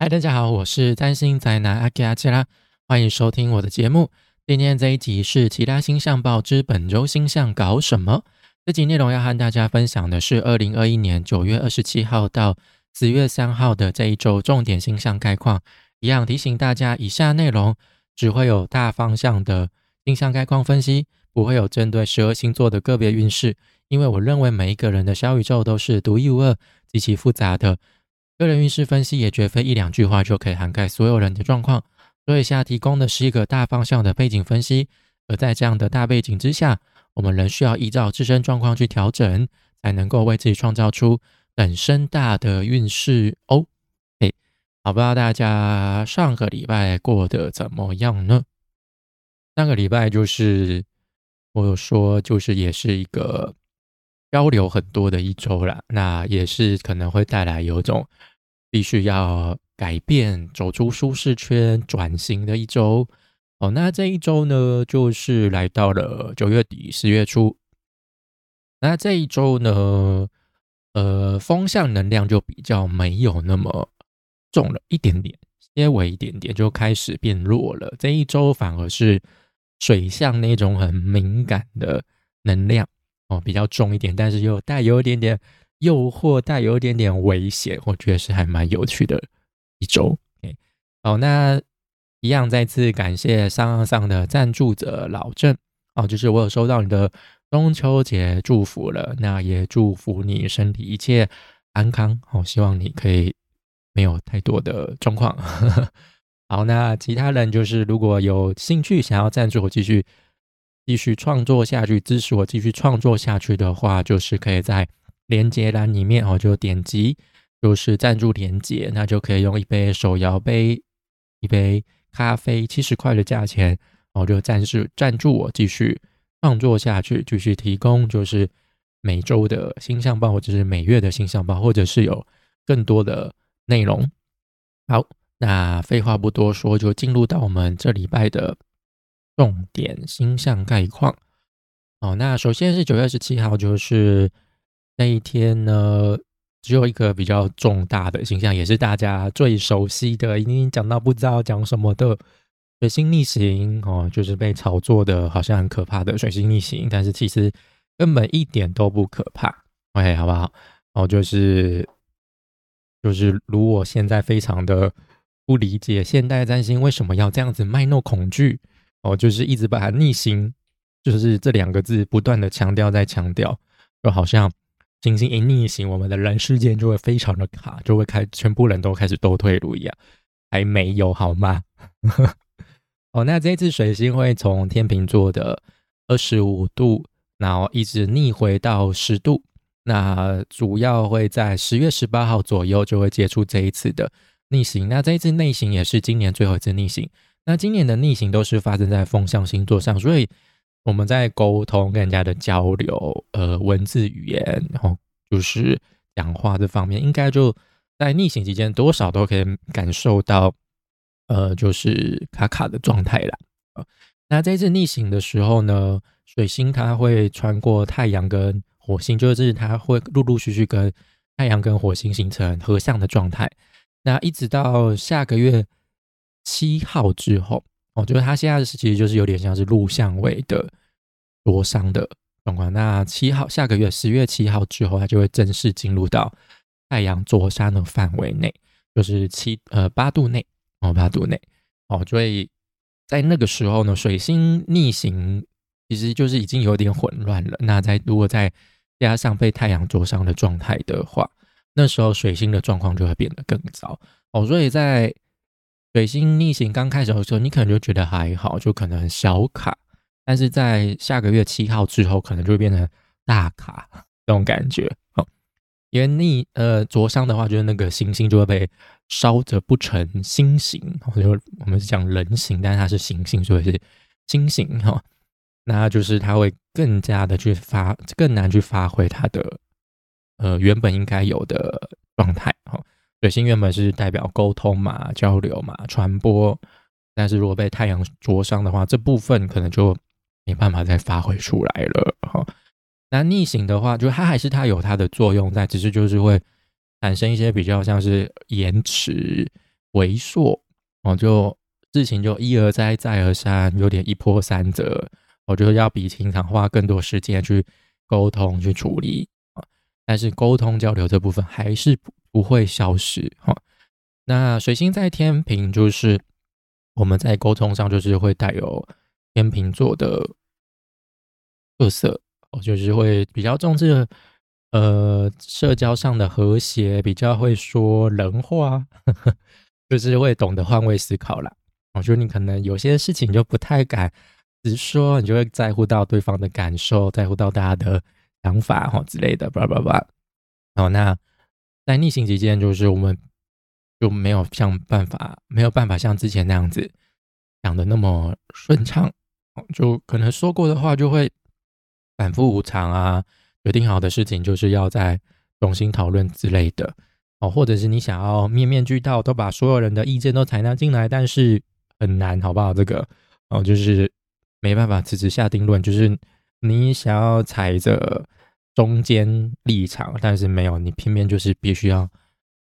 嗨，大家好，我是占星宅男阿基阿基拉，欢迎收听我的节目。今天这一集是其他星象报之本周星象搞什么？这集内容要和大家分享的是二零二一年九月二十七号到十月三号的这一周重点星象概况。一样提醒大家，以下内容只会有大方向的星象概况分析，不会有针对十二星座的个别运势。因为我认为每一个人的小宇宙都是独一无二、极其复杂的。个人运势分析也绝非一两句话就可以涵盖所有人的状况，所以下提供的是一个大方向的背景分析。而在这样的大背景之下，我们仍需要依照自身状况去调整，才能够为自己创造出本身大的运势哦。哎，好，不知道大家上个礼拜过得怎么样呢？上个礼拜就是我有说，就是也是一个。交流很多的一周了，那也是可能会带来有种必须要改变、走出舒适圈、转型的一周。哦，那这一周呢，就是来到了九月底、十月初。那这一周呢，呃，风向能量就比较没有那么重了一点点，稍微一点点就开始变弱了。这一周反而是水象那种很敏感的能量。哦，比较重一点，但是又带有一点点诱惑，带有一点点危险，我觉得是还蛮有趣的一周。好，那一样再次感谢上上上的赞助者老郑哦，就是我有收到你的中秋节祝福了，那也祝福你身体一切安康哦，希望你可以没有太多的状况。好，那其他人就是如果有兴趣想要赞助我继续。继续创作下去，支持我继续创作下去的话，就是可以在连接栏里面哦，就点击就是赞助连接，那就可以用一杯手摇杯、一杯咖啡七十块的价钱，然后就暂时赞助我继续创作下去，继续提供就是每周的星象报，或者是每月的星象报，或者是有更多的内容。好，那废话不多说，就进入到我们这礼拜的。重点星象概况哦，那首先是九月十七号，就是那一天呢，只有一个比较重大的星象，也是大家最熟悉的，已经讲到不知道讲什么的水星逆行哦，就是被炒作的好像很可怕的水星逆行，但是其实根本一点都不可怕，OK 好不好？哦，就是就是如我现在非常的不理解现代占星为什么要这样子卖弄恐惧。哦，就是一直把它逆行，就是这两个字不断的强调，在强调，就好像行星一逆行，我们的人世间就会非常的卡，就会开，全部人都开始都退路一样，还没有好吗？哦，那这次水星会从天秤座的二十五度，然后一直逆回到十度，那主要会在十月十八号左右就会结束这一次的逆行，那这一次逆行也是今年最后一次逆行。那今年的逆行都是发生在风象星座上，所以我们在沟通跟人家的交流，呃，文字语言，然后就是讲话这方面，应该就在逆行期间多少都可以感受到，呃，就是卡卡的状态啦。那这次逆行的时候呢，水星它会穿过太阳跟火星，就是它会陆陆续续跟太阳跟火星形成合相的状态。那一直到下个月。七号之后，哦，就是它现在是其实就是有点像是录像位的灼伤的状况。那七号下个月十月七号之后，它就会正式进入到太阳灼伤的范围内，就是七呃八度内哦八度内哦，所以在那个时候呢，水星逆行其实就是已经有点混乱了。那在如果再加上被太阳灼伤的状态的话，那时候水星的状况就会变得更糟哦。所以在水星逆行刚开始的时候，你可能就觉得还好，就可能小卡，但是在下个月七号之后，可能就会变成大卡这种感觉哦。因为逆呃灼伤的话，就是那个行星就会被烧着不成星形，就我们是讲人形，但是它是行星，所以是星形哈。那就是它会更加的去发，更难去发挥它的呃原本应该有的状态哈。水星原本是代表沟通嘛、交流嘛、传播，但是如果被太阳灼伤的话，这部分可能就没办法再发挥出来了哈。那逆行的话，就它还是它有它的作用在，只是就是会产生一些比较像是延迟萎缩哦，就事情就一而再再而三，有点一波三折，我觉得要比平常花更多时间去沟通去处理啊。但是沟通交流这部分还是不会消失哈。那水星在天平，就是我们在沟通上就是会带有天平座的特色，哦，就是会比较重视。呃，社交上的和谐比较会说人话，呵 呵就是会懂得换位思考啦。我觉得你可能有些事情就不太敢直说，你就会在乎到对方的感受，在乎到大家的想法哈之类的，叭叭叭。好，那在逆行期间，就是我们就没有像办法，没有办法像之前那样子讲的那么顺畅，就可能说过的话就会反复无常啊。决定好的事情就是要再重新讨论之类的哦，或者是你想要面面俱到，都把所有人的意见都采纳进来，但是很难，好不好？这个哦，就是没办法直直下定论，就是你想要踩着中间立场，但是没有，你偏偏就是必须要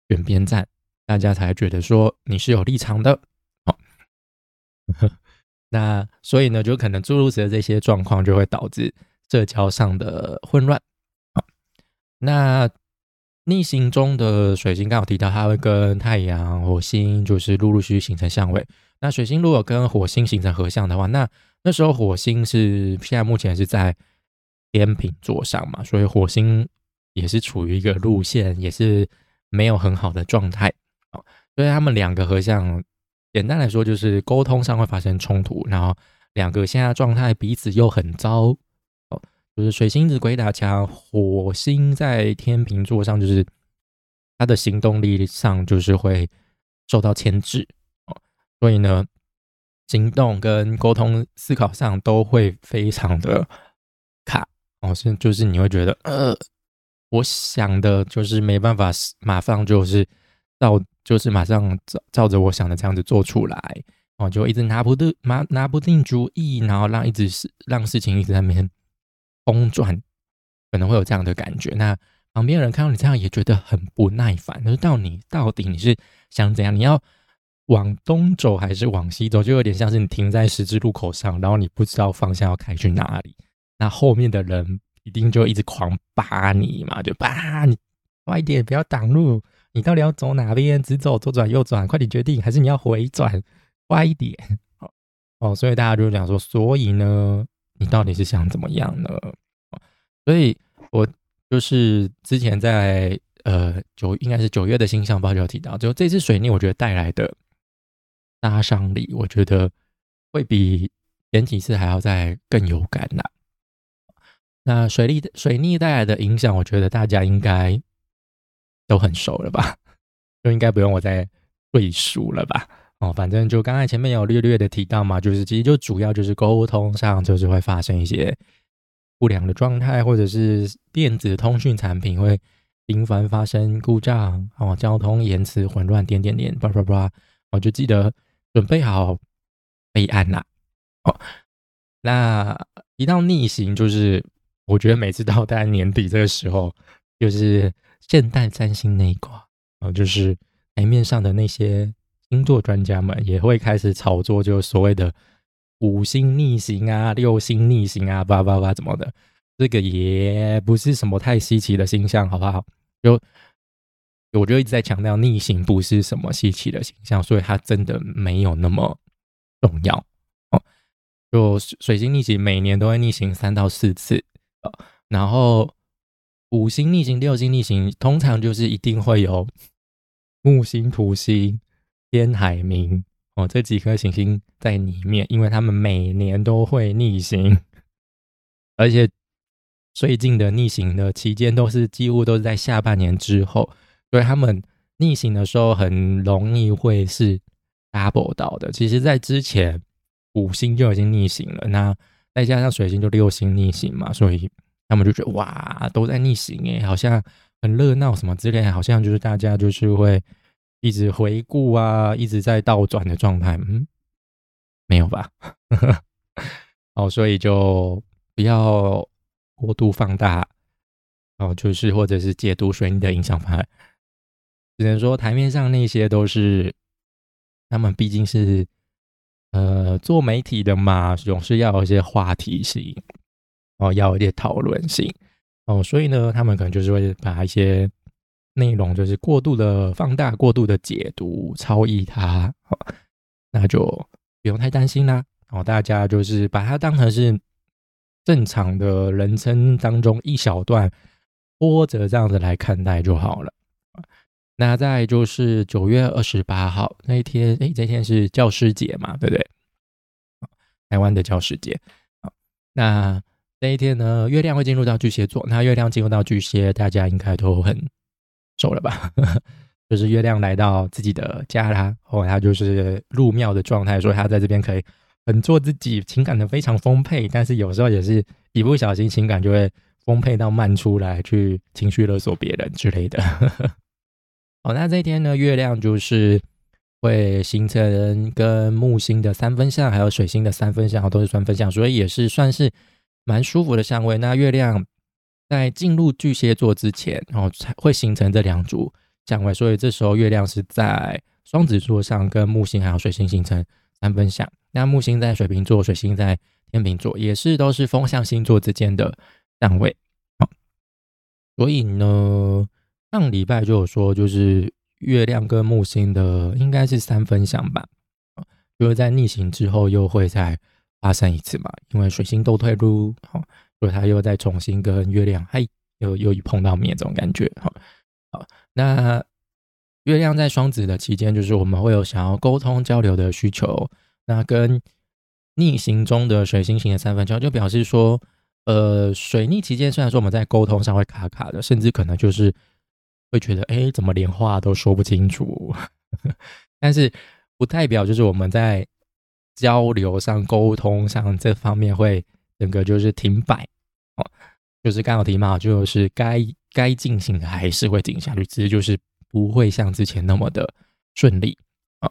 选边站，大家才觉得说你是有立场的。好，那所以呢，就可能诸如此的这些状况就会导致。社交上的混乱，好，那逆行中的水星刚好提到，它会跟太阳、火星就是陆陆续续形成相位。那水星如果跟火星形成合相的话，那那时候火星是现在目前是在天平座上嘛，所以火星也是处于一个路线，也是没有很好的状态。哦，所以他们两个合相，简单来说就是沟通上会发生冲突，然后两个现在状态彼此又很糟哦。就是水星子鬼打墙，火星在天平座上，就是他的行动力上就是会受到牵制哦，所以呢，行动跟沟通、思考上都会非常的卡哦，是就是你会觉得呃，我想的就是没办法马上就是照就是马上照照着我想的这样子做出来哦，就一直拿不定拿拿不定主意，然后让一直是让事情一直在那边。公转可能会有这样的感觉，那旁边人看到你这样也觉得很不耐烦。就是到你到底你是想怎样？你要往东走还是往西走？就有点像是你停在十字路口上，然后你不知道方向要开去哪里。那后面的人一定就一直狂扒你嘛，就扒你快一点，不要挡路。你到底要走哪边？直走、左转、右转？快点决定，还是你要回转？快一点！哦，所以大家就讲说，所以呢？你到底是想怎么样呢？所以我就是之前在呃九应该是九月的星象报就有提到，就这次水逆，我觉得带来的杀伤力，我觉得会比前几次还要再更有感呐。那水逆水逆带来的影响，我觉得大家应该都很熟了吧？就应该不用我再赘述了吧？哦，反正就刚才前面有略略的提到嘛，就是其实就主要就是沟通上就是会发生一些不良的状态，或者是电子通讯产品会频繁发生故障，哦，交通延迟混乱，点点点，叭叭叭，我就记得准备好备案啦。哦，那一到逆行，就是我觉得每次到大概年底这个时候，就是现代占星那一卦，哦，就是台面上的那些。星座专家们也会开始炒作，就所谓的五星逆行啊、六星逆行啊、叭叭叭怎么的，这个也不是什么太稀奇的星象，好不好？就我就一直在强调，逆行不是什么稀奇的形象，所以它真的没有那么重要哦。就水星逆行，每年都会逆行三到四次然后五星逆行、六星逆行，通常就是一定会有木星、土星。天海冥哦，这几颗行星在里面，因为他们每年都会逆行，而且最近的逆行的期间都是几乎都是在下半年之后，所以他们逆行的时候很容易会是 double 到的。其实，在之前五星就已经逆行了，那再加上水星就六星逆行嘛，所以他们就觉得哇，都在逆行诶，好像很热闹什么之类，好像就是大家就是会。一直回顾啊，一直在倒转的状态，嗯，没有吧？哦，所以就不要过度放大哦，就是或者是解读水逆的影响范围，只能说台面上那些都是他们毕竟是呃做媒体的嘛，总是要有一些话题性，哦，要有一些讨论性，哦，所以呢，他们可能就是会把一些内容就是过度的放大、过度的解读、超译它，哦，那就不用太担心啦。哦，大家就是把它当成是正常的人生当中一小段波折这样子来看待就好了。那再就是九月二十八号那一天，哎，这天是教师节嘛，对不对？台湾的教师节。好，那这一天呢，月亮会进入到巨蟹座。那月亮进入到巨蟹，大家应该都很熟了吧？就是月亮来到自己的家啦，哦，他就是入庙的状态，所以他在这边可以很做自己，情感的非常丰沛。但是有时候也是一不小心，情感就会丰沛到漫出来，去情绪勒索别人之类的。哦，那这一天呢，月亮就是会形成跟木星的三分相，还有水星的三分相，都是三分相，所以也是算是蛮舒服的相位。那月亮在进入巨蟹座之前，然后才会形成这两组相位，所以这时候月亮是在双子座上，跟木星还有水星形成三分相。那木星在水瓶座，水星在天秤座，也是都是风象星座之间的相位。好，所以呢。上礼拜就有说，就是月亮跟木星的应该是三分相吧，就是在逆行之后又会再发生一次嘛，因为水星都退入，好，所以它又再重新跟月亮，嘿，又又一碰到面这种感觉，好，好，那月亮在双子的期间，就是我们会有想要沟通交流的需求，那跟逆行中的水星型的三分相，就表示说，呃，水逆期间虽然说我们在沟通上会卡卡的，甚至可能就是。会觉得哎，怎么连话都说不清楚？但是不代表就是我们在交流上、沟通上这方面会整个就是停摆哦，就是刚好提嘛，就是该该进行的还是会进行下去，只是就是不会像之前那么的顺利啊，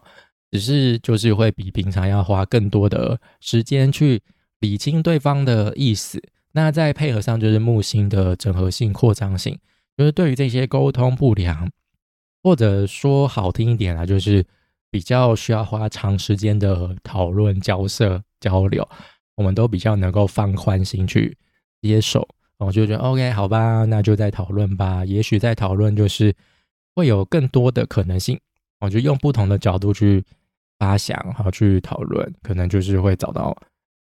只是就是会比平常要花更多的时间去理清对方的意思。那再配合上就是木星的整合性、扩张性。就是对于这些沟通不良，或者说好听一点啊，就是比较需要花长时间的讨论、交涉、交流，我们都比较能够放宽心去接受。我就觉得 OK，好吧，那就再讨论吧。也许在讨论就是会有更多的可能性，我就用不同的角度去发想，好去讨论，可能就是会找到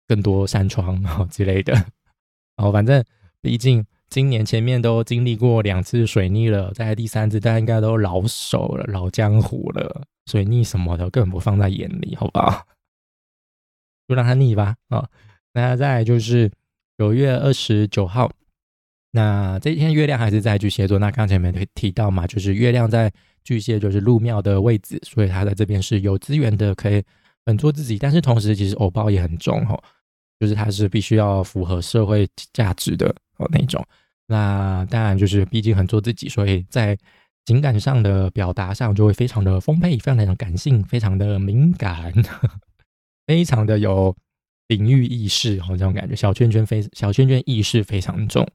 更多扇窗之类的。然后反正毕竟。今年前面都经历过两次水逆了，在第三次大家应该都老手了、老江湖了，水逆什么的根本不放在眼里，好不好？就让它逆吧。啊，那再就是九月二十九号，那这一天月亮还是在巨蟹座。那刚才没提到嘛，就是月亮在巨蟹，就是入庙的位置，所以它在这边是有资源的，可以很做自己。但是同时，其实偶包也很重哈，就是它是必须要符合社会价值的。哦，那种，那当然就是，毕竟很做自己，所以在情感上的表达上就会非常的丰沛，非常的感性，非常的 敏感，非常的有领域意识，哦，这种感觉，小圈圈非小圈圈意识非常重，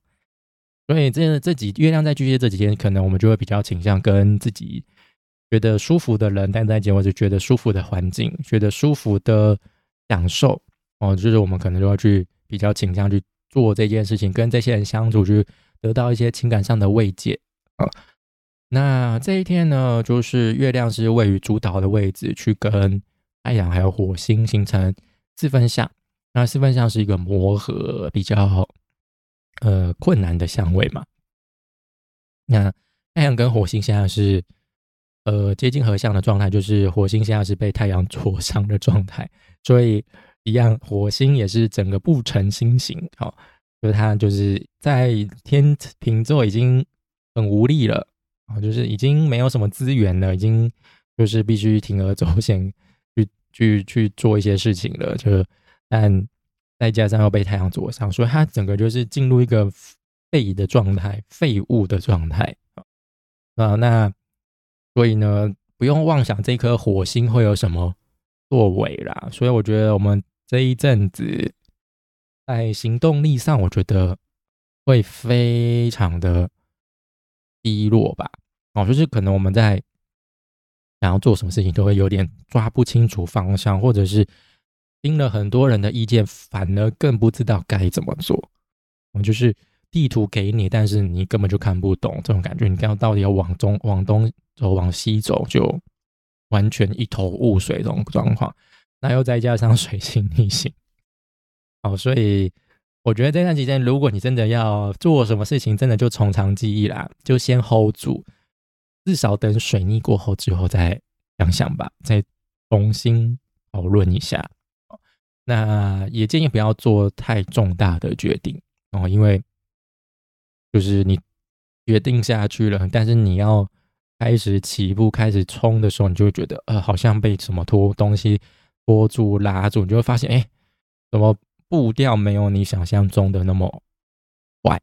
所以这这几月亮在巨蟹这几天，可能我们就会比较倾向跟自己觉得舒服的人待在一起，或者觉得舒服的环境，觉得舒服的享受，哦，就是我们可能就要去比较倾向去。做这件事情，跟这些人相处，去得到一些情感上的慰藉啊。那这一天呢，就是月亮是位于主导的位置，去跟太阳还有火星形成四分相。那四分相是一个磨合比较呃困难的相位嘛。那太阳跟火星现在是呃接近合相的状态，就是火星现在是被太阳灼伤的状态，所以。一样，火星也是整个不成星形，好，就是他就是在天平座已经很无力了，啊，就是已经没有什么资源了，已经就是必须铤而走险去去去做一些事情了，就但再加上要被太阳灼伤，所以它整个就是进入一个废的状态，废物的状态啊，那所以呢，不用妄想这颗火星会有什么作为啦，所以我觉得我们。这一阵子在行动力上，我觉得会非常的低落吧。哦，就是可能我们在想要做什么事情都会有点抓不清楚方向，或者是听了很多人的意见，反而更不知道该怎么做。我们就是地图给你，但是你根本就看不懂这种感觉。你刚到底要往中、往东走、往西走，就完全一头雾水这种状况。那又再加上水星逆行，哦，所以我觉得这段期间，如果你真的要做什么事情，真的就从长计议啦，就先 hold 住。至少等水逆过后之后再想想吧，再重新讨论一下。那也建议不要做太重大的决定哦，因为就是你决定下去了，但是你要开始起步、开始冲的时候，你就会觉得呃，好像被什么拖东西拖住、拉住，你就会发现，哎，怎么步调没有你想象中的那么快？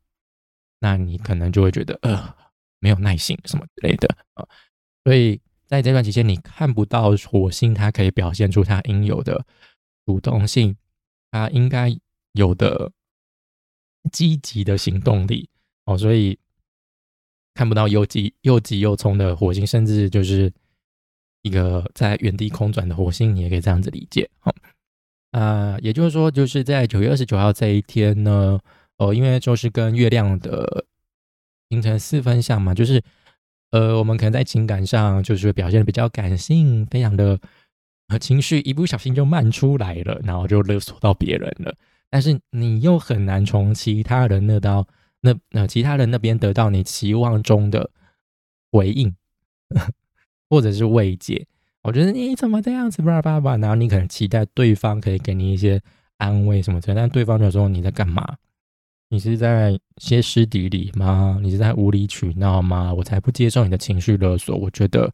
那你可能就会觉得呃。没有耐心什么之类的啊，所以在这段期间，你看不到火星它可以表现出它应有的主动性，它应该有的积极的行动力哦，所以看不到又急又急又冲的火星，甚至就是一个在原地空转的火星，你也可以这样子理解哦。啊，也就是说，就是在九月二十九号这一天呢，哦，因为就是跟月亮的。形成四分相嘛，就是，呃，我们可能在情感上就是表现的比较感性，非常的呃情绪一不小心就漫出来了，然后就勒索到别人了。但是你又很难从其他人那到那那其他人那边得到你期望中的回应，或者是慰藉。我觉得你怎么这样子吧吧吧，然后你可能期待对方可以给你一些安慰什么的，但对方就说你在干嘛？你是在歇斯底里吗？你是在无理取闹吗？我才不接受你的情绪勒索，我觉得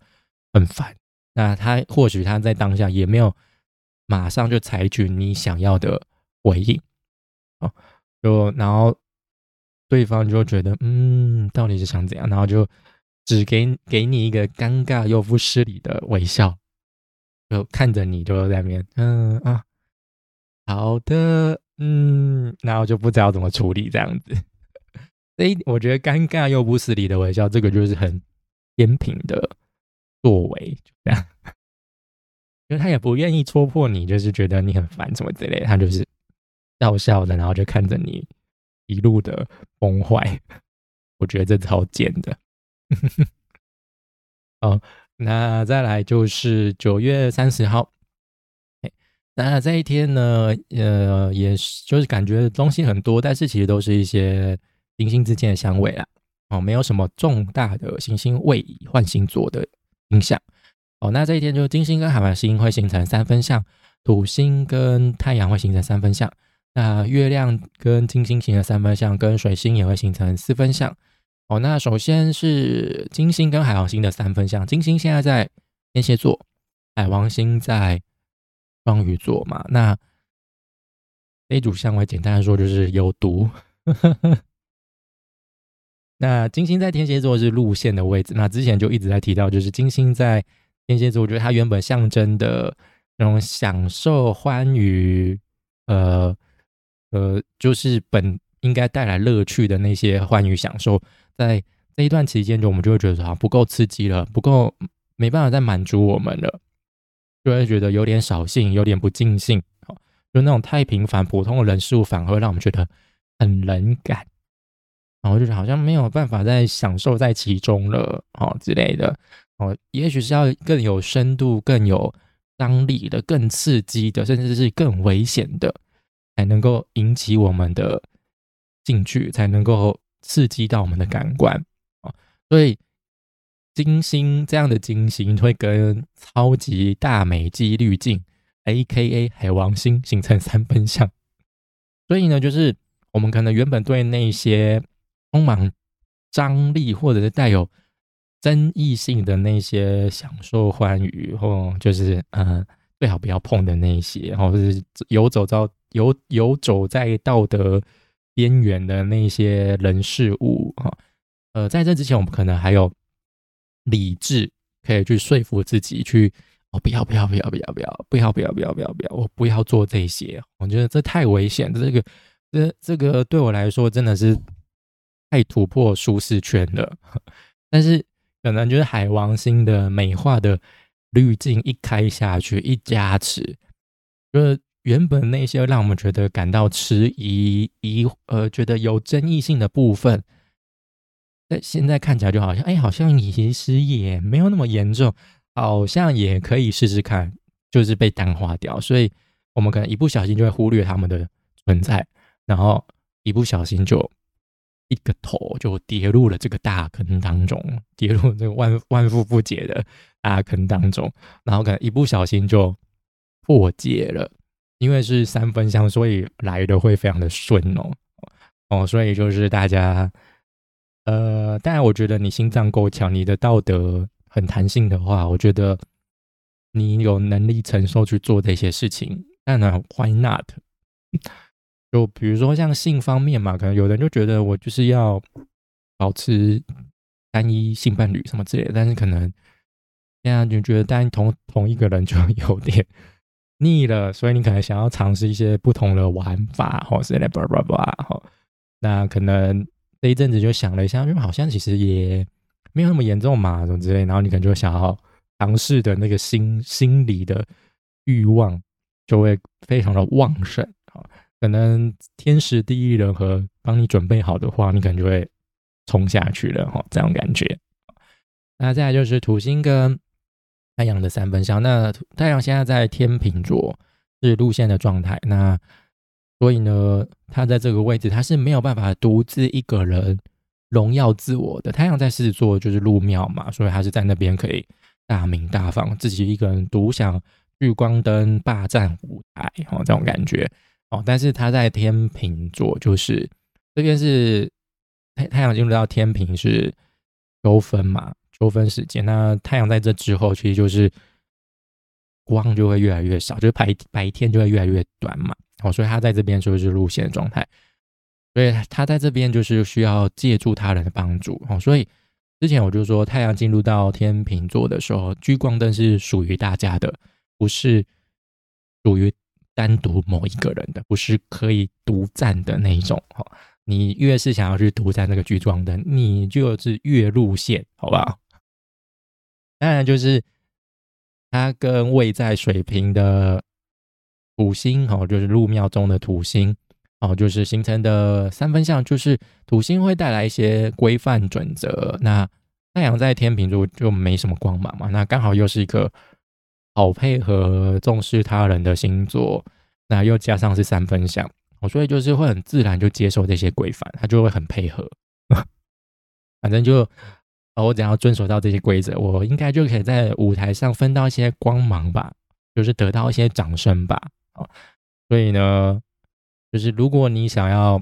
很烦。那他或许他在当下也没有马上就采取你想要的回应，哦，就然后对方就觉得，嗯，到底是想怎样？然后就只给给你一个尴尬又不失礼的微笑，就看着你就在那边，嗯啊，好的。嗯，那我就不知道怎么处理这样子。所以我觉得尴尬又不失礼的微笑，这个就是很天平的作为，就这样。因为他也不愿意戳破你，就是觉得你很烦什么之类，他就是笑笑的，然后就看着你一路的崩坏。我觉得这超贱的。哦，那再来就是九月三十号。那这一天呢，呃，也是就是感觉东西很多，但是其实都是一些行星之间的相位啦，哦，没有什么重大的行星位移换星座的影响。哦，那这一天就金星跟海王星会形成三分相，土星跟太阳会形成三分相，那月亮跟金星形成三分相，跟水星也会形成四分相。哦，那首先是金星跟海王星的三分相，金星现在在天蝎座，海王星在。双鱼座嘛，那这组相位简单的说就是有毒。那金星在天蝎座是路线的位置，那之前就一直在提到，就是金星在天蝎座，我觉得它原本象征的那种享受、欢愉，呃呃，就是本应该带来乐趣的那些欢愉享受，在这一段期间，就我们就会觉得说不够刺激了，不够没办法再满足我们了。就会觉得有点扫兴，有点不尽兴，哦，就那种太平凡、普通的人事物，反而会让我们觉得很冷感，然后就是好像没有办法再享受在其中了，哦之类的，哦，也许是要更有深度、更有张力的、更刺激的，甚至是更危险的，才能够引起我们的兴趣，才能够刺激到我们的感官，啊，所以。金星这样的金星会跟超级大美肌滤镜 （A.K.A. 海王星）形成三分相，所以呢，就是我们可能原本对那些充满张力或者是带有争议性的那些享受欢愉，或就是嗯最好不要碰的那些，或者是游走到游游走在道德边缘的那些人事物，哈，呃，在这之前，我们可能还有。理智可以去说服自己，去哦，不要不要不要不要不要不要不要不要不要不要，我不要做这些。我觉得这太危险，这个这这个对我来说真的是太突破舒适圈了。但是可能就是海王星的美化的滤镜一开下去，一加持，就是原本那些让我们觉得感到迟疑、疑呃觉得有争议性的部分，在现在看起来就好像，哎，好像其实也没有那么严重，好像也可以试试看，就是被淡化掉。所以，我们可能一不小心就会忽略他们的存在，然后一不小心就。一个头就跌入了这个大坑当中，跌入这个万万夫不解的大坑当中，然后可能一不小心就破解了，因为是三分香，所以来的会非常的顺哦哦，所以就是大家，呃，当然我觉得你心脏够强，你的道德很弹性的话，我觉得你有能力承受去做这些事情，当然 Why not？就比如说像性方面嘛，可能有人就觉得我就是要保持单一性伴侣什么之类的，但是可能现在就觉得单同同一个人就有点腻了，所以你可能想要尝试一些不同的玩法，或是来叭叭叭，那可能这一阵子就想了一下，因为好像其实也没有那么严重嘛，什么之类，然后你可能就想要尝试的那个心心理的欲望就会非常的旺盛啊。可能天时地利人和帮你准备好的话，你可能就会冲下去了哈，这种感觉。那再来就是土星跟太阳的三分相，那太阳现在在天秤座是路线的状态，那所以呢，他在这个位置他是没有办法独自一个人荣耀自我的。太阳在狮子座就是入庙嘛，所以他是在那边可以大名大放，自己一个人独享聚光灯霸占舞台哦，这种感觉。哦，但是他在天平座，就是这边是太太阳进入到天平是秋分嘛，秋分时间。那太阳在这之后，其实就是光就会越来越少，就是白白天就会越来越短嘛。哦，所以他在这边就是路线状态，所以他在这边就是需要借助他人的帮助。哦，所以之前我就说，太阳进入到天平座的时候，聚光灯是属于大家的，不是属于。单独某一个人的，不是可以独占的那一种哈。你越是想要去独占那个聚光灯，你就是越路线，好不好？当然，就是它跟位在水平的土星，哦，就是入庙中的土星，哦，就是形成的三分相，就是土星会带来一些规范准则。那太阳在天平座就没什么光芒嘛，那刚好又是一个。好配合重视他人的星座，那又加上是三分相，所以就是会很自然就接受这些规范，他就会很配合。反正就我只要遵守到这些规则，我应该就可以在舞台上分到一些光芒吧，就是得到一些掌声吧。哦，所以呢，就是如果你想要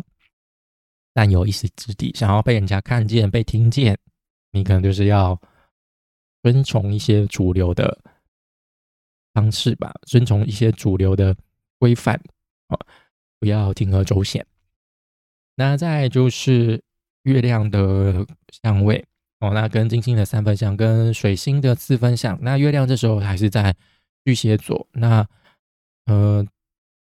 占有一席之地，想要被人家看见、被听见，你可能就是要遵从一些主流的。方式吧，遵从一些主流的规范啊，不要铤而走险。那再就是月亮的相位哦，那跟金星的三分相，跟水星的四分相。那月亮这时候还是在巨蟹座，那呃，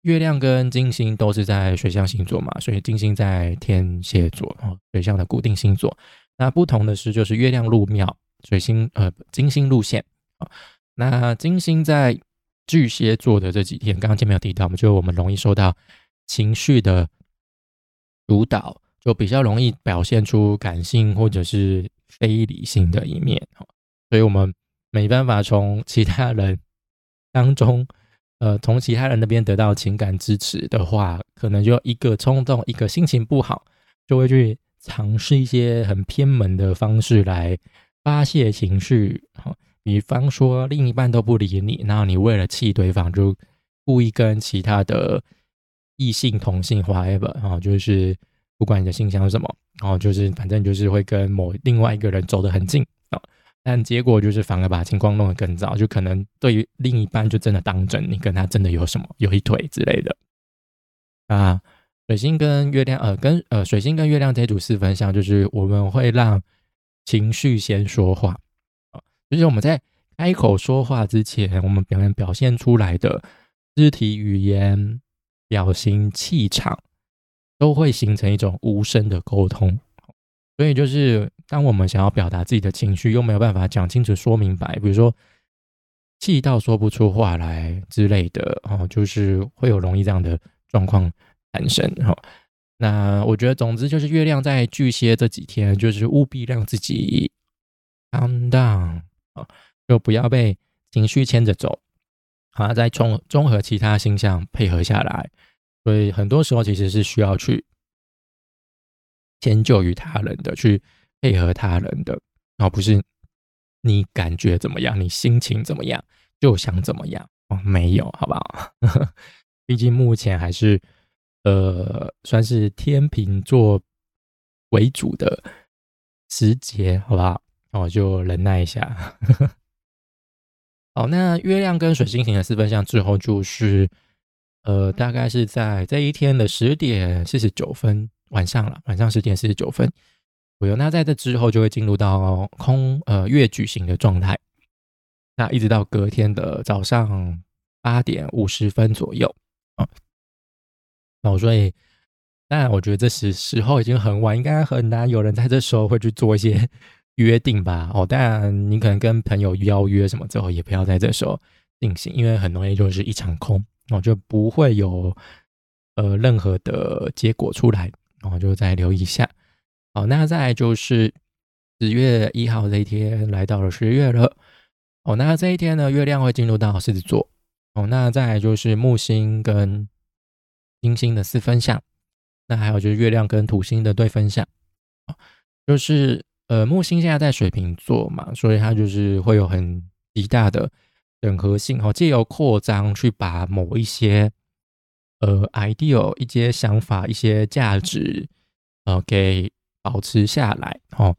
月亮跟金星都是在水象星座嘛，所以金星在天蝎座哦，水象的固定星座。那不同的是，就是月亮入庙，水星呃，金星路线啊。那金星在巨蟹座的这几天，刚刚前面有提到嘛，就我们容易受到情绪的主导，就比较容易表现出感性或者是非理性的一面哈所以我们没办法从其他人当中，呃，从其他人那边得到情感支持的话，可能就一个冲动，一个心情不好，就会去尝试一些很偏门的方式来发泄情绪，哈比方说，另一半都不理你，然后你为了气对方，就故意跟其他的异性同性 whatever 啊，就是不管你的信箱是什么，然后就是反正就是会跟某另外一个人走得很近啊，但结果就是反而把情况弄得更糟，就可能对于另一半就真的当真，你跟他真的有什么有一腿之类的啊。水星跟月亮，呃，跟呃水星跟月亮这组四分相，就是我们会让情绪先说话啊。就是我们在开口说话之前，我们表现表现出来的肢体语言、表情、气场，都会形成一种无声的沟通。所以，就是当我们想要表达自己的情绪，又没有办法讲清楚、说明白，比如说气到说不出话来之类的哦，就是会有容易这样的状况产生哈。那我觉得，总之就是月亮在巨蟹这几天，就是务必让自己 calm down 啊，就不要被情绪牵着走，好，再综综合其他星象配合下来。所以很多时候其实是需要去迁就于他人的，去配合他人的，而不是你感觉怎么样，你心情怎么样就想怎么样哦，没有，好不好？毕竟目前还是。呃，算是天秤座为主的时节，好不好？那我就忍耐一下。好，那月亮跟水星型的四分相之后，就是呃，大概是在这一天的十点四十九分晚上了，晚上十点四十九分左右。那在这之后，就会进入到空呃月矩形的状态，那一直到隔天的早上八点五十分左右啊。哦，所以当然，我觉得这时时候已经很晚，应该很难有人在这时候会去做一些 约定吧。哦，当然，你可能跟朋友邀约什么之后，也不要在这时候进行，因为很容易就是一场空，哦，就不会有呃任何的结果出来。然后就再留意一下。好，那再来就是十月一号这一天来到了十月了。哦，那这一天呢，月亮会进入到狮子座。哦，那再来就是木星跟金星的四分相，那还有就是月亮跟土星的对分相，就是呃木星现在在水瓶座嘛，所以它就是会有很极大的整合性哦，借由扩张去把某一些呃 ideal 一些想法、一些价值呃给保持下来哦。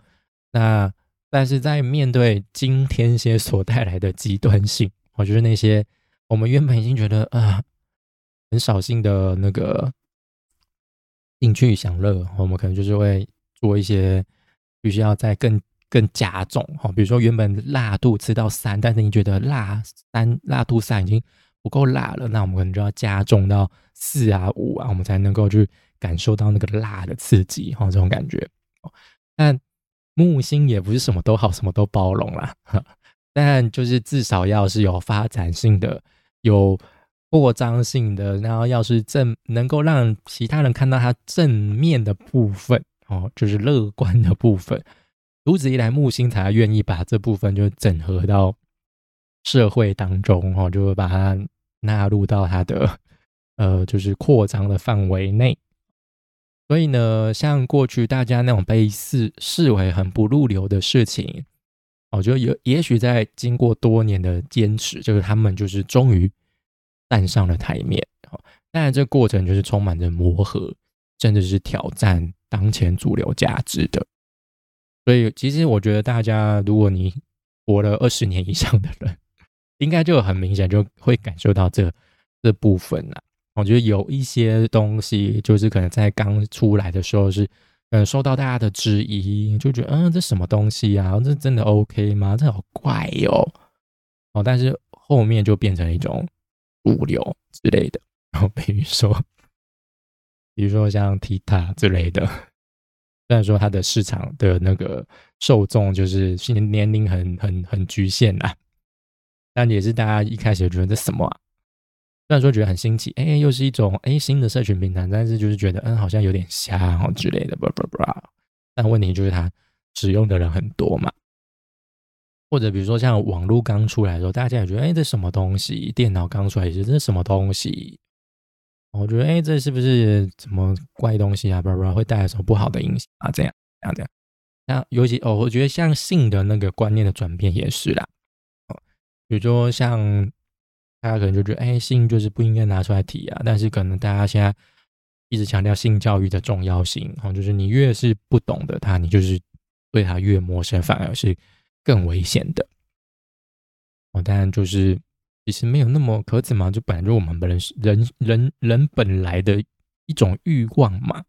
那但是在面对今天些所带来的极端性，我觉得那些我们原本已经觉得啊。很扫兴的那个兴趣享乐，我们可能就是会做一些必须要在更更加重哈，比如说原本辣度吃到三，但是你觉得辣三辣度三已经不够辣了，那我们可能就要加重到四啊五啊，我们才能够去感受到那个辣的刺激哈，这种感觉。但木星也不是什么都好，什么都包容啦，但就是至少要是有发展性的有。扩张性的，然后要是正能够让其他人看到他正面的部分哦，就是乐观的部分。如此一来，木星才愿意把这部分就整合到社会当中哦，就把它纳入到它的呃，就是扩张的范围内。所以呢，像过去大家那种被视视为很不入流的事情，我觉得有也许在经过多年的坚持，就是他们就是终于。站上了台面，当然这过程就是充满着磨合，甚至是挑战当前主流价值的。所以，其实我觉得大家，如果你活了二十年以上的人，应该就很明显就会感受到这这部分了。我觉得有一些东西，就是可能在刚出来的时候是，嗯，受到大家的质疑，就觉得，嗯，这什么东西啊？这真的 OK 吗？这好怪哟。哦，但是后面就变成一种。物流之类的，然后比如说，比如说像 Tita 之类的，虽然说它的市场的那个受众就是年年龄很很很局限呐，但也是大家一开始觉得这什么啊？虽然说觉得很新奇，哎，又是一种哎新的社群平台，但是就是觉得嗯好像有点瞎哦之类的，不不不，但问题就是它使用的人很多嘛。或者比如说像网络刚出来的时候，大家也觉得哎，这什么东西？电脑刚出来也是这什么东西？我觉得哎，这是不是什么怪东西啊？不不，会带来什么不好的影响啊？这样这样这样。那尤其哦，我觉得像性的那个观念的转变也是啦。哦，比如说像大家可能就觉得哎，性就是不应该拿出来提啊。但是可能大家现在一直强调性教育的重要性，哦，就是你越是不懂得它，你就是对它越陌生，反而是。更危险的哦，当然就是其实没有那么可耻嘛，就本来就我们本人人人人本来的一种欲望嘛。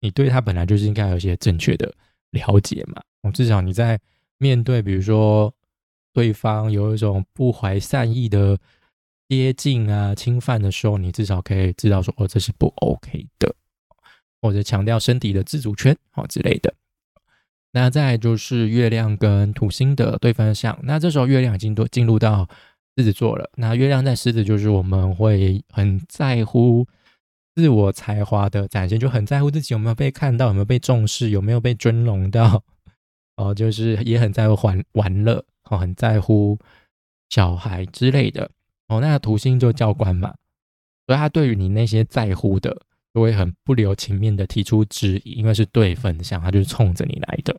你对他本来就是应该有一些正确的了解嘛。哦，至少你在面对比如说对方有一种不怀善意的接近啊、侵犯的时候，你至少可以知道说哦，这是不 OK 的，或者强调身体的自主权哦之类的。那再就是月亮跟土星的对方向，那这时候月亮已经都进入到狮子座了。那月亮在狮子，就是我们会很在乎自我才华的展现，就很在乎自己有没有被看到，有没有被重视，有没有被尊荣到。哦，就是也很在乎玩玩乐，哦，很在乎小孩之类的。哦，那土星就教官嘛，所以他对于你那些在乎的，就会很不留情面的提出质疑，因为是对分项，他就是冲着你来的。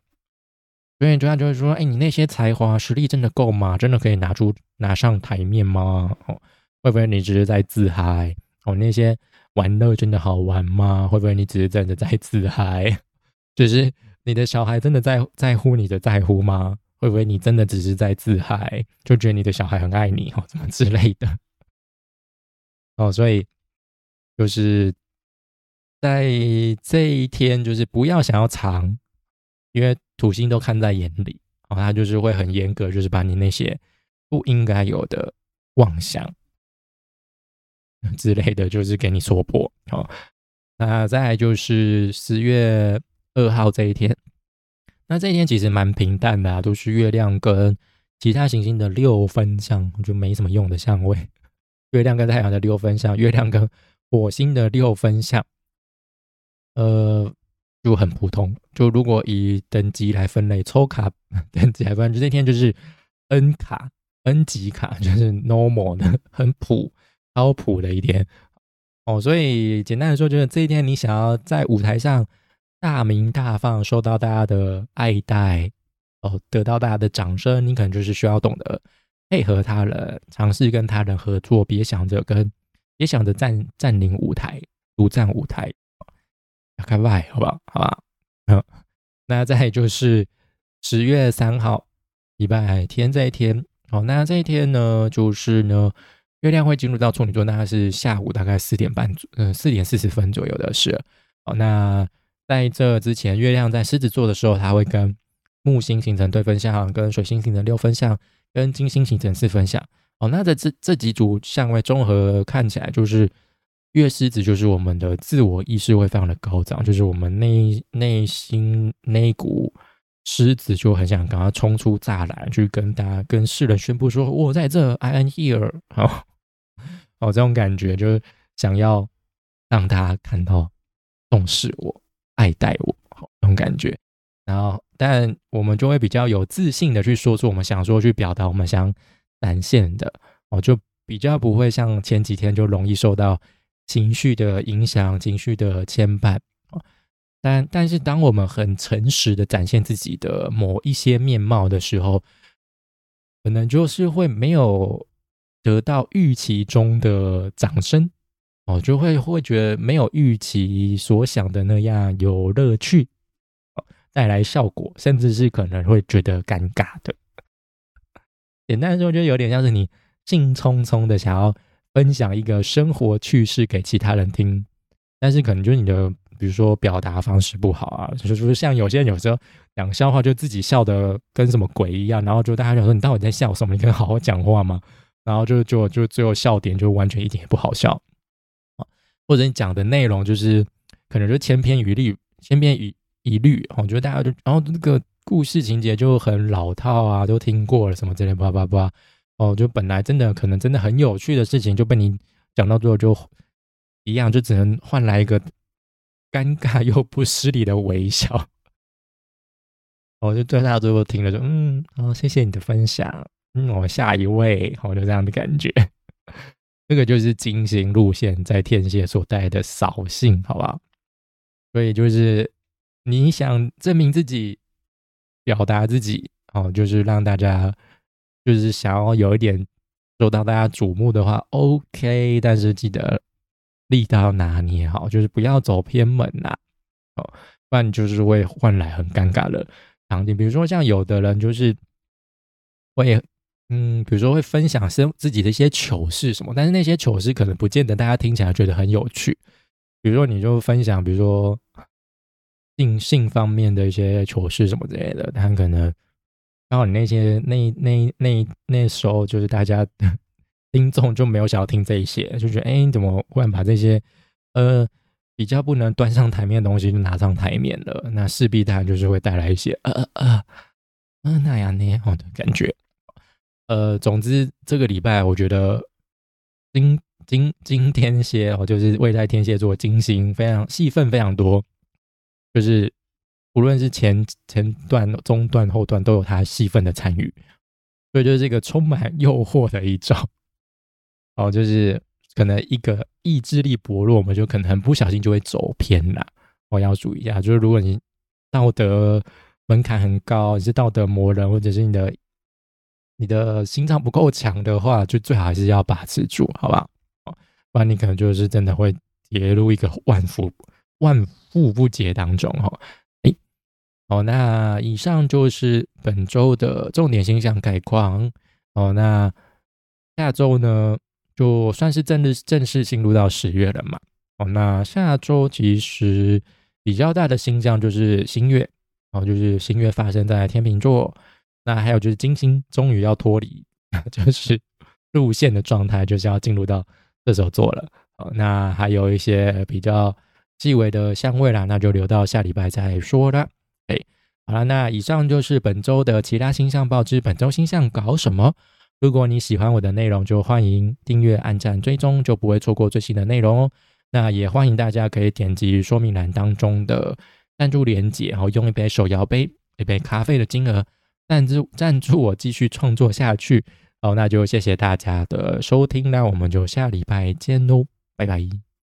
所以，他就会说：“哎，你那些才华、实力真的够吗？真的可以拿出拿上台面吗？哦，会不会你只是在自嗨？哦，那些玩乐真的好玩吗？会不会你只是真的在自嗨？就是你的小孩真的在在乎你的在乎吗？会不会你真的只是在自嗨，就觉得你的小孩很爱你哦，什么之类的？哦，所以就是在这一天，就是不要想要藏。”因为土星都看在眼里，哦，他就是会很严格，就是把你那些不应该有的妄想之类的，就是给你说破。哦，那再来就是十月二号这一天，那这一天其实蛮平淡的，都是月亮跟其他行星的六分相，就没什么用的相位。月亮跟太阳的六分相，月亮跟火星的六分相，呃。就很普通，就如果以等级来分类，抽卡 等级来分，就这天就是 N 卡、N 级卡，就是 normal 的，很普、超普的一天哦。所以简单的说，就是这一天你想要在舞台上大名大放，受到大家的爱戴哦，得到大家的掌声，你可能就是需要懂得配合他人，尝试跟他人合作，别想着跟，别想着占占领舞台，独占舞台。要开外，好不好？好吧，嗯，那再就是十月三号，礼拜天这一天，哦，那这一天呢，就是呢，月亮会进入到处女座，那是下午大概四点半左，嗯，四点四十分左右的事。哦，那在这之前，月亮在狮子座的时候，它会跟木星形成对分相，跟水星形成六分相，跟金星形成四分相。哦，那在这这几组相位综合看起来，就是。月狮子就是我们的自我意识会非常的高涨，就是我们内内心那股狮子就很想赶快冲出栅栏，去跟大家、跟世人宣布说：“我在这，I am here。”好，哦，这种感觉就是想要让大家看到重视我、爱戴我，好，这种感觉。然后，但我们就会比较有自信的去说出我们想说、去表达我们想展现的，哦，就比较不会像前几天就容易受到。情绪的影响，情绪的牵绊但但是当我们很诚实的展现自己的某一些面貌的时候，可能就是会没有得到预期中的掌声哦，就会会觉得没有预期所想的那样有乐趣带来效果，甚至是可能会觉得尴尬的。简单说，就有点像是你兴冲冲的想要。分享一个生活趣事给其他人听，但是可能就是你的，比如说表达方式不好啊，就是说像有些人有时候讲笑话就自己笑的跟什么鬼一样，然后就大家就说你到底在笑什么？你可以好好讲话吗？然后就就就最后笑点就完全一点也不好笑啊，或者你讲的内容就是可能就千篇一律，千篇一一律，我觉得大家就然后那个故事情节就很老套啊，都听过了什么之类，叭叭叭。哦，就本来真的可能真的很有趣的事情，就被你讲到最后就一样，就只能换来一个尴尬又不失礼的微笑。我就对大家最后听了，就嗯，哦，谢谢你的分享，嗯，我下一位，我就这样的感觉。这个就是金星路线在天蝎所带来的扫兴，好不好？所以就是你想证明自己，表达自己，哦，就是让大家。就是想要有一点受到大家瞩目的话，OK，但是记得力道拿捏好，就是不要走偏门呐，哦，不然就是会换来很尴尬的场景。比如说像有的人就是会，嗯，比如说会分享生自己的一些糗事什么，但是那些糗事可能不见得大家听起来觉得很有趣。比如说你就分享，比如说性性方面的一些糗事什么之类的，他可能。然后你那些那那那那时候，就是大家 听众就没有想要听这一些，就觉得哎，怎么忽然把这些呃比较不能端上台面的东西就拿上台面了？那势必当然就是会带来一些呃呃呃那样那样的感觉。呃，总之这个礼拜我觉得金金金天蝎哦，就是位在天蝎座金星非常戏份非常多，就是无论是前前段、中段、后段都有他戏份的参与，所以就是这个充满诱惑的一招哦，就是可能一个意志力薄弱，我们就可能很不小心就会走偏了。我要注意一下，就是如果你道德门槛很高，你是道德魔人，或者是你的你的心脏不够强的话，就最好还是要把持住，好不好？不然你可能就是真的会跌入一个万夫万富不解当中，哈。好，那以上就是本周的重点星象概况。哦，那下周呢，就算是正式正式进入到十月了嘛。哦，那下周其实比较大的星象就是新月，哦，就是新月发生在天秤座。那还有就是金星终于要脱离，就是路线的状态，就是要进入到射手座了。哦，那还有一些比较细微的相位啦，那就留到下礼拜再说了。哎，好了，那以上就是本周的其他星象报之本周星象搞什么？如果你喜欢我的内容，就欢迎订阅、按赞、追踪，就不会错过最新的内容哦。那也欢迎大家可以点击说明栏当中的赞助连接，然后用一杯手摇杯、一杯咖啡的金额赞助赞助我继续创作下去。好，那就谢谢大家的收听，那我们就下礼拜见喽，拜拜。